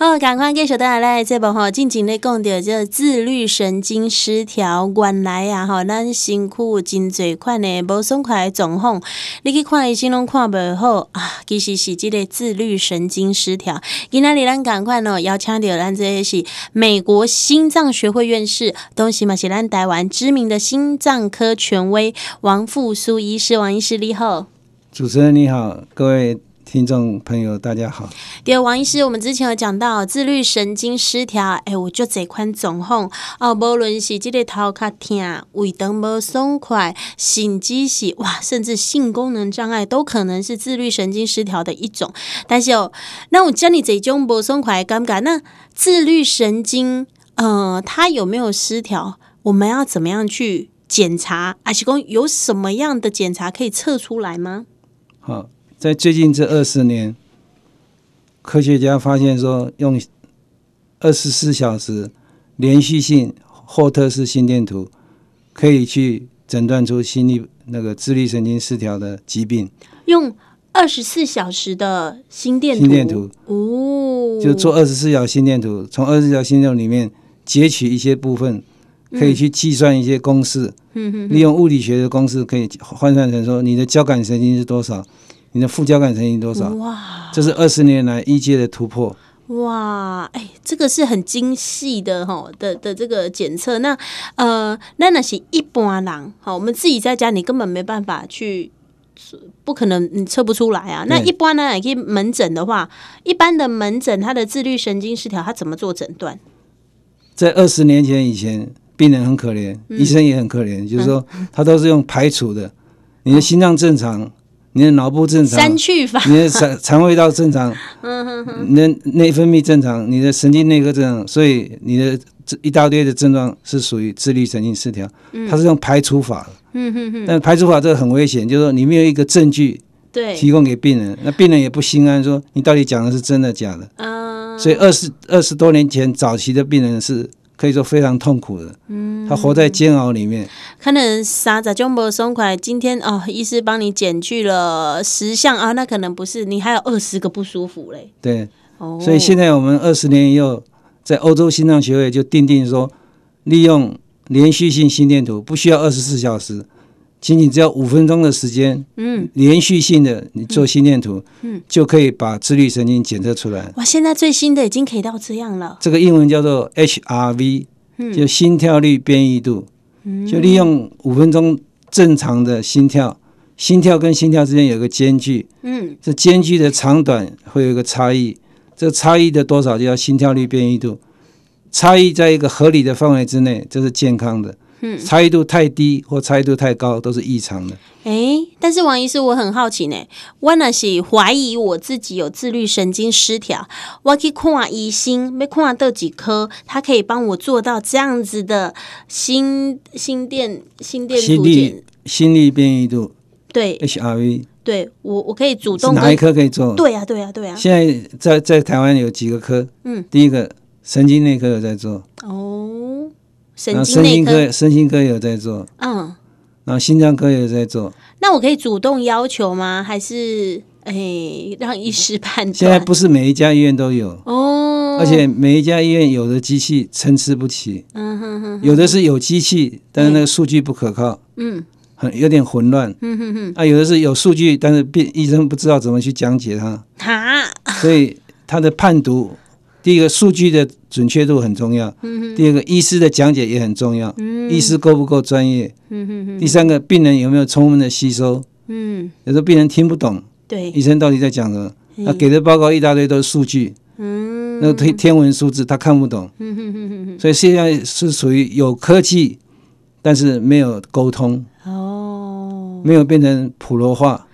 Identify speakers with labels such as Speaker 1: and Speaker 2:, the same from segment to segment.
Speaker 1: 好，赶快介绍大家来这部哈，静静的讲到这自律神经失调，原来呀哈，咱身躯真侪款的无爽快的状况，你去看医生拢看不好啊，其实是这个自律神经失调。今天咱赶快呢，邀请到咱这些是美国心脏学会院士，东西嘛是咱台湾知名的心脏科权威王复苏医师，王医师你好。
Speaker 2: 主持人你好，各位听众朋友大家好。
Speaker 1: 对，王医师，我们之前有讲到自律神经失调，哎，我就这款状况哦，无论是这个头壳痛、胃肠无松快、心悸是哇，甚至性功能障碍，都可能是自律神经失调的一种。但是哦，那我讲你这种不松快的感觉，那自律神经，呃，它有没有失调？我们要怎么样去检查？还是说有什么样的检查可以测出来吗？
Speaker 2: 好，在最近这二十年，科学家发现说，用二十四小时连续性霍特式心电图，可以去诊断出心力那个自律神经失调的疾病。
Speaker 1: 用二十四小时的心电
Speaker 2: 心电图
Speaker 1: 哦，
Speaker 2: 就做二十四小时心电图，从二十四小时心电图里面截取一些部分。可以去计算一些公式，嗯，利用物理学的公式可以换算成说你的交感神经是多少，你的副交感神经多少？哇，这是二十年来一阶的突破。
Speaker 1: 哇，哎、欸，这个是很精细的哈的的这个检测。那呃，那那是一般人，好，我们自己在家你根本没办法去，不可能你测不出来啊。那一般呢，也可以门诊的话，一般的门诊，他的自律神经失调，他怎么做诊断？
Speaker 2: 在二十年前以前。病人很可怜，医生也很可怜，嗯，就是说他都是用排除的。你的心脏正常，你的脑部正常，
Speaker 1: 删去法，
Speaker 2: 你的肠肠胃道正常，你的内分泌正常，你的神经内科正常，所以你的一大堆的症状是属于自律神经失调。它是用排除法的，嗯哼哼。但排除法这个很危险，就是说你没有一个证据对提供给病人，那病人也不心安，说你到底讲的是真的假的？所以二十二十多年前早期的病人是。可以说非常痛苦的，嗯，他活在煎熬里面。
Speaker 1: 可能三十种不松快，今天哦，医师帮你减去了十项啊，那可能不是，你还有二十个不舒服嘞。
Speaker 2: 对，哦，所以现在我们二十年以后，在欧洲心脏学会就定定说，利用连续性心电图，不需要二十四小时。仅仅只要五分钟的时间，嗯，连续性的你做心电图，嗯，就可以把自律神经检测出来。
Speaker 1: 哇，现在最新的已经可以到这样了。
Speaker 2: 这个英文叫做 HRV，嗯。就心跳率变异度，就利用五分钟正常的心跳，心跳跟心跳之间有个间距，嗯，这间距的长短会有一个差异，这个差异的多少就叫心跳率变异度，差异在一个合理的范围之内，这是健康的。嗯，差异度太低或差异度太高都是异常的。
Speaker 1: 哎、欸，但是王医师，我很好奇呢。我那是怀疑我自己有自律神经失调，我去看医生，没看到几科，他可以帮我做到这样子的心心电心电图检
Speaker 2: 心率变异度。
Speaker 1: 对
Speaker 2: ，HRV。
Speaker 1: 对我，我可以主动
Speaker 2: 哪一科可以做？
Speaker 1: 对呀、啊，对呀、啊，对呀、啊。
Speaker 2: 现在在在台湾有几个科？嗯，第一个神经内科有在做。哦。神经科、神经科有在做，嗯，然后心脏科也有在做。
Speaker 1: 那我可以主动要求吗？还是哎、欸，让医师判断？
Speaker 2: 现在不是每一家医院都有。哦，而且每一家医院有的机器参差不齐，嗯哼哼，有的是有机器，但是那个数据不可靠，嗯，很有点混乱，嗯哼哼，啊，有的是有数据，但是病医生不知道怎么去讲解它，哈，所以他的判读。第一个数据的准确度很重要，嗯、第二个医师的讲解也很重要，嗯、医师够不够专业？嗯、第三个病人有没有充分的吸收？嗯、有时候病人听不懂，对医生到底在讲什么？他给的报告一大堆都是数据，嗯、那个天天文数字他看不懂，嗯、所以现在是属于有科技，但是没有沟通，哦，没有变成普罗化。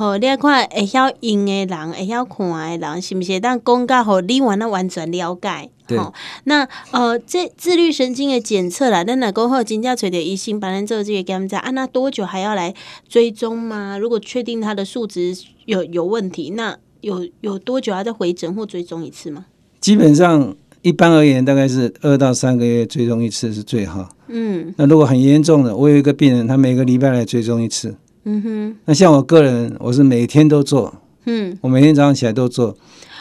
Speaker 1: 好，你看会晓用的人，会晓看的人，是不是？但讲到好，你完了完全了解。对。那呃，这自律神经的检测啦，那哪过后真正找到医生帮咱做这个检查，啊，那多久还要来追踪吗？如果确定他的数值有有问题，那有有多久要再回诊或追踪一次吗？
Speaker 2: 基本上，一般而言，大概是二到三个月追踪一次是最好。嗯。那如果很严重的，我有一个病人，他每个礼拜来追踪一次。嗯哼，那像我个人，我是每天都做，嗯，我每天早上起来都做，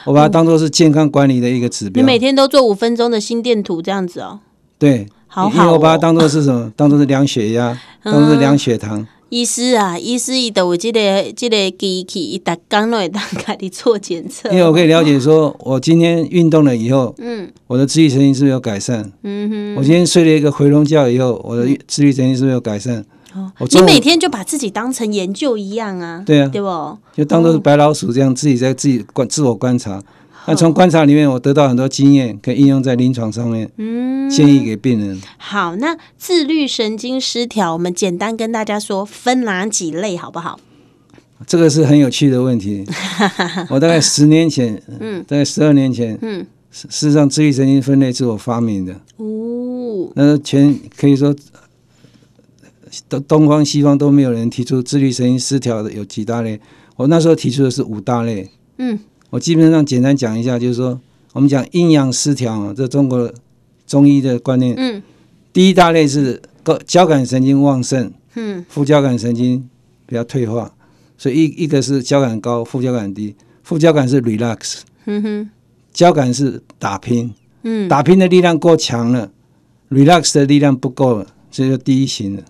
Speaker 2: 我把它当做是健康管理的一个指标。
Speaker 1: 你每天都做五分钟的心电图这样子哦？
Speaker 2: 对，好好哦，因为我把它当做是什么？当做是量血压，当做是量血糖。
Speaker 1: 医师啊，医师伊都有这个这个机器，伊逐工都会当家己做检测。
Speaker 2: 因为我可以了解说，我今天运动了以后，嗯，我的自律神经是不是有改善？嗯哼，我今天睡了一个回笼觉以后，我的自律神经是不是有改善？
Speaker 1: 哦，你每天就把自己当成研究一样啊？对
Speaker 2: 啊，对不？就当做是白老鼠这样，自己在自己观自我观察。那从观察里面，我得到很多经验，可以应用在临床上面，嗯，建议给病人。
Speaker 1: 好，那自律神经失调，我们简单跟大家说分哪几类，好不好？
Speaker 2: 这个是很有趣的问题。我大概十年前，嗯，大概十二年前，嗯，事实上，自律神经分类是我发明的。哦，那全可以说，东东方西方都没有人提出自律神经失调的有几大类。我那时候提出的是五大类。嗯。我基本上简单讲一下，就是说，我们讲阴阳失调啊，这中国中医的观念。嗯。第一大类是交交感神经旺盛，嗯，副交感神经比较退化，所以一一个是交感高，副交感低。副交感是 relax，嗯哼，交感是打拼，嗯，打拼的力量过强了，relax 的力量不够了，所以说第一型的。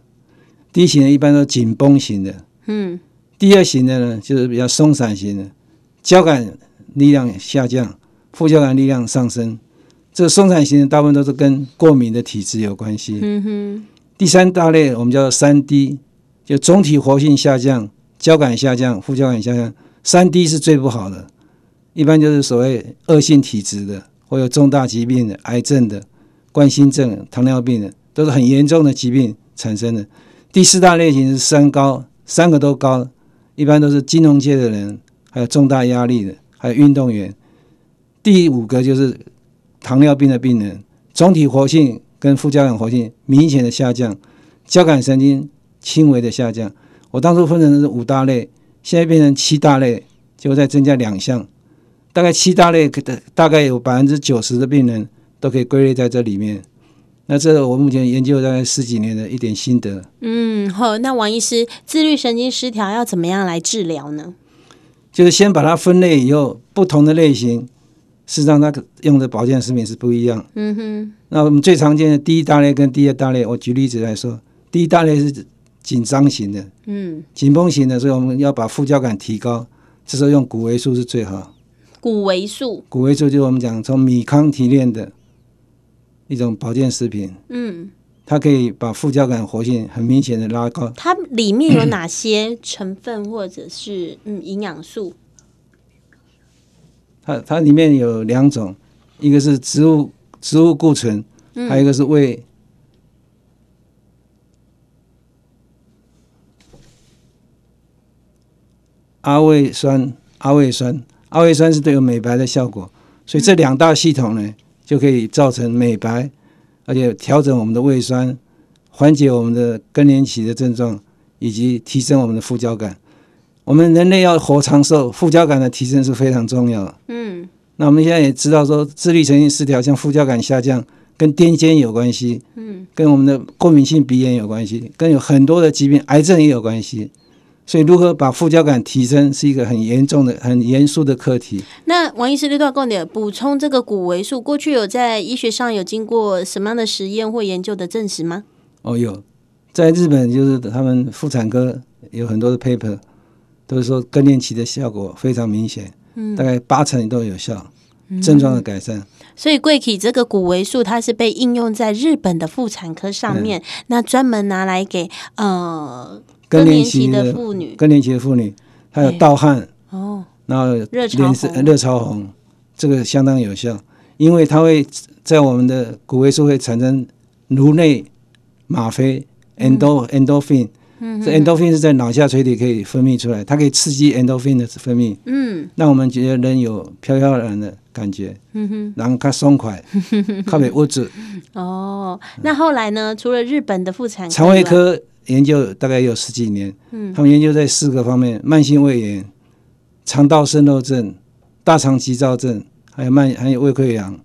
Speaker 2: 第一型的一般都紧绷型的，嗯。第二型的呢，就是比较松散型的，交感。力量下降，副交感力量上升，这个松散型的大部分都是跟过敏的体质有关系。嗯哼。第三大类我们叫做三低就总体活性下降，交感下降，副交感下降。三低是最不好的，一般就是所谓恶性体质的，或有重大疾病的、癌症的、冠心症、糖尿病的，都是很严重的疾病产生的。第四大类型是三高，三个都高，一般都是金融界的人，还有重大压力的。还有运动员，第五个就是糖尿病的病人，总体活性跟副交感活性明显的下降，交感神经轻微的下降。我当初分成是五大类，现在变成七大类，就再增加两项，大概七大类可大概有百分之九十的病人都可以归类在这里面。那这是我目前研究大概十几年的一点心得。
Speaker 1: 嗯，好，那王医师，自律神经失调要怎么样来治疗呢？
Speaker 2: 就是先把它分类以后，不同的类型，事实上它用的保健食品是不一样。嗯哼。那我们最常见的第一大类跟第二大类，我举例子来说，第一大类是紧张型的，嗯，紧绷型的，所以我们要把副交感提高，这时候用谷维素是最好。
Speaker 1: 谷维素。
Speaker 2: 谷维素就是我们讲从米糠提炼的一种保健食品。嗯。它可以把副交感活性很明显的拉高。
Speaker 1: 它里面有哪些成分或者是嗯营养素？
Speaker 2: 它它里面有两种，一个是植物植物固醇，还有一个是胃阿魏酸。阿魏酸，阿魏酸是对有美白的效果，所以这两大系统呢，就可以造成美白。而且调整我们的胃酸，缓解我们的更年期的症状，以及提升我们的副交感。我们人类要活长寿，副交感的提升是非常重要的。嗯，那我们现在也知道说，自律神经失调，像副交感下降，跟癫痫有关系。嗯，跟我们的过敏性鼻炎有关系，跟有很多的疾病，癌症也有关系。所以，如何把副交感提升是一个很严重的、很严肃的课题。
Speaker 1: 那王医师，这段重点补充这个谷维素，过去有在医学上有经过什么样的实验或研究的证实吗？
Speaker 2: 哦，有，在日本就是他们妇产科有很多的 paper，都是说更年期的效果非常明显，嗯，大概八成都有效，嗯、症状的改善。
Speaker 1: 所以，贵体这个谷维素，它是被应用在日本的妇产科上面，嗯、那专门拿来给呃。更年期的妇女，
Speaker 2: 更年期的妇女，还有盗汗。哦，然后脸色热潮红，这个相当有效，因为它会在我们的骨维素会产生颅内吗啡，endo endorphin，这 endorphin 是在脑下垂体可以分泌出来，它可以刺激 endorphin 的分泌，嗯，让我们觉得人有飘飘然的感觉，嗯哼，然后它松快，特别物质。
Speaker 1: 哦，那后来呢？除了日本的妇产
Speaker 2: 肠胃科。研究大概有十几年，嗯，他们研究在四个方面：慢性胃炎、肠道渗漏症、大肠急躁症，还有慢还有胃溃疡、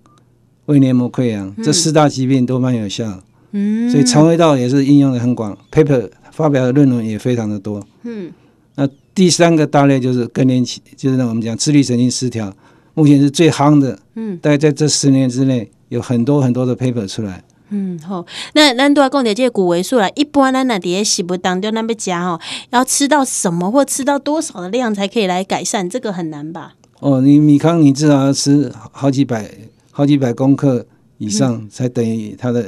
Speaker 2: 胃黏膜溃疡，嗯、这四大疾病都蛮有效。嗯，所以肠胃道也是应用的很广，paper 发表的论文也非常的多。嗯，那第三个大类就是更年期，就是我们讲自律神经失调，目前是最夯的。嗯，大概在这十年之内，有很多很多的 paper 出来。
Speaker 1: 嗯，好，那咱都要讲点这个谷维素啦。一般咱那底下食物当就，那边加哦，要吃到什么或吃到多少的量才可以来改善？这个很难吧？
Speaker 2: 哦，你米糠，你至少要吃好几百、好几百公克以上，才等于它的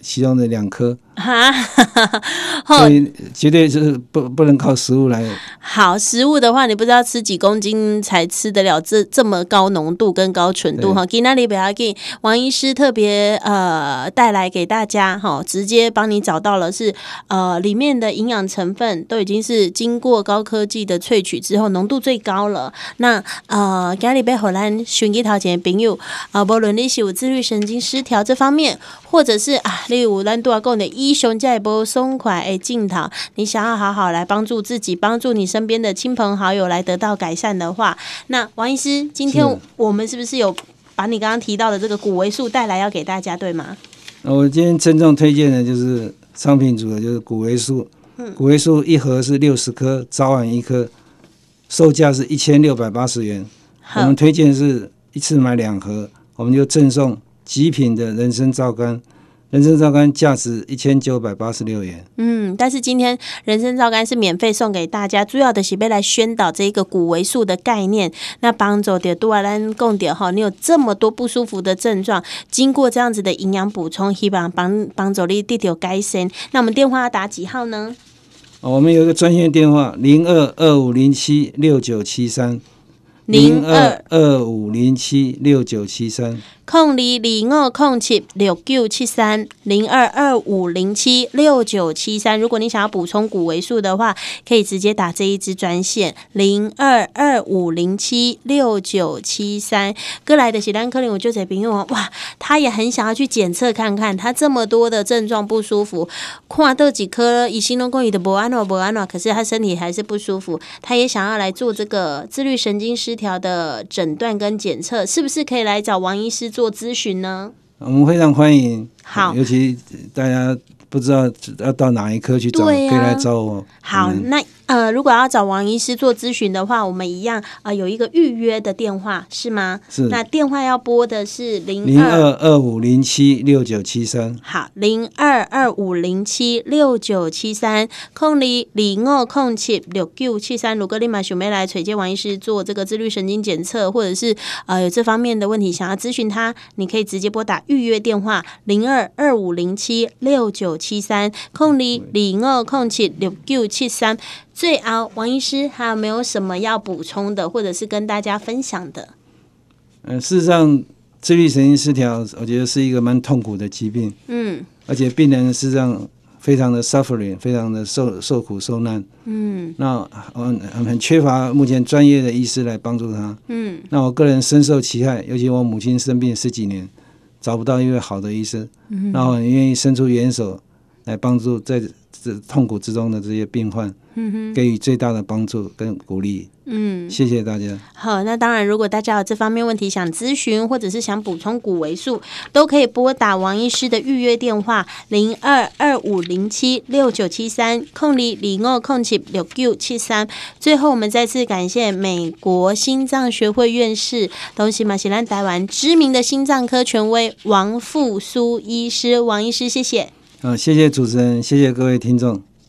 Speaker 2: 其中的两颗。哈，所以绝对是不不能靠食物来。
Speaker 1: 好，食物的话，你不知道吃几公斤才吃得了这这么高浓度跟高纯度哈。今天里不要给王医师特别呃带来给大家哈，直接帮你找到了是呃里面的营养成分都已经是经过高科技的萃取之后浓度最高了。那呃今天里边荷兰寻一条前朋友啊，不论你是有自律神经失调这方面，或者是啊，例如咱都要讲的一。医胸在波松快诶，镜头，你想要好好来帮助自己，帮助你身边的亲朋好友来得到改善的话，那王医师，今天我们是不是有把你刚刚提到的这个谷维素带来要给大家，对吗？
Speaker 2: 那我今天郑重推荐的就是商品组的，就是谷维素。嗯，谷维素一盒是六十颗，早晚一颗，售价是一千六百八十元。我们推荐是一次买两盒，我们就赠送极品的人参皂苷。人参皂苷价值一千九百八十六元。
Speaker 1: 嗯，但是今天人参皂苷是免费送给大家，主要的是要来宣导这一个谷维素的概念。那帮助的多兰共点哈，你有这么多不舒服的症状，经过这样子的营养补充，希望帮帮助你得到改善。那我们电话要打几号呢？
Speaker 2: 我们有一个专线电话零二二五零七六九七三零二二五零七六九七三。
Speaker 1: 空零零二空七六九七三零二二五零七六九七三，如果你想要补充谷维素的话，可以直接打这一支专线零二二五零七六九七三。哥来的喜丹克林，我就这边用哇，他也很想要去检测看看，他这么多的症状不舒服，看到几颗乙醯龙乙的博安诺博安诺，可是他身体还是不舒服，他也想要来做这个自律神经失调的诊断跟检测，是不是可以来找王医师？做咨询呢？
Speaker 2: 我们非常欢迎。
Speaker 1: 好，
Speaker 2: 尤其大家不知道要到哪一科去找，啊、可以来找我。
Speaker 1: 好，嗯、那。呃，如果要找王医师做咨询的话，我们一样啊、呃，有一个预约的电话，是吗？
Speaker 2: 是。
Speaker 1: 那电话要拨的是零
Speaker 2: 零二二五零七六九七三。
Speaker 1: 好，零二二五零七六九七三，空里零二空七六九七三。如果立马准备来垂接王医师做这个自律神经检测，或者是呃有这方面的问题想要咨询他，你可以直接拨打预约电话零二二五零七六九七三，空里零二空七六九七三。最后，王医师还有没有什么要补充的，或者是跟大家分享的？
Speaker 2: 嗯、呃，事实上，自律神经失调，我觉得是一个蛮痛苦的疾病。嗯，而且病人事实上非常的 suffering，非常的受受苦受难。嗯，那很很缺乏目前专业的医师来帮助他。嗯，那我个人深受其害，尤其我母亲生病十几年，找不到一位好的医生，嗯、然后很愿意伸出援手来帮助在这痛苦之中的这些病患。给予最大的帮助跟鼓励。嗯，谢谢大家。
Speaker 1: 好，那当然，如果大家有这方面问题想咨询，或者是想补充骨维素，都可以拨打王医师的预约电话零二二五零七六九七三空里里诺空七六九七三。最后，我们再次感谢美国心脏学会院士、东西马西兰台湾知名的心脏科权威王复苏医师。王医师，谢谢。
Speaker 2: 好，谢谢主持人，谢谢各位听众。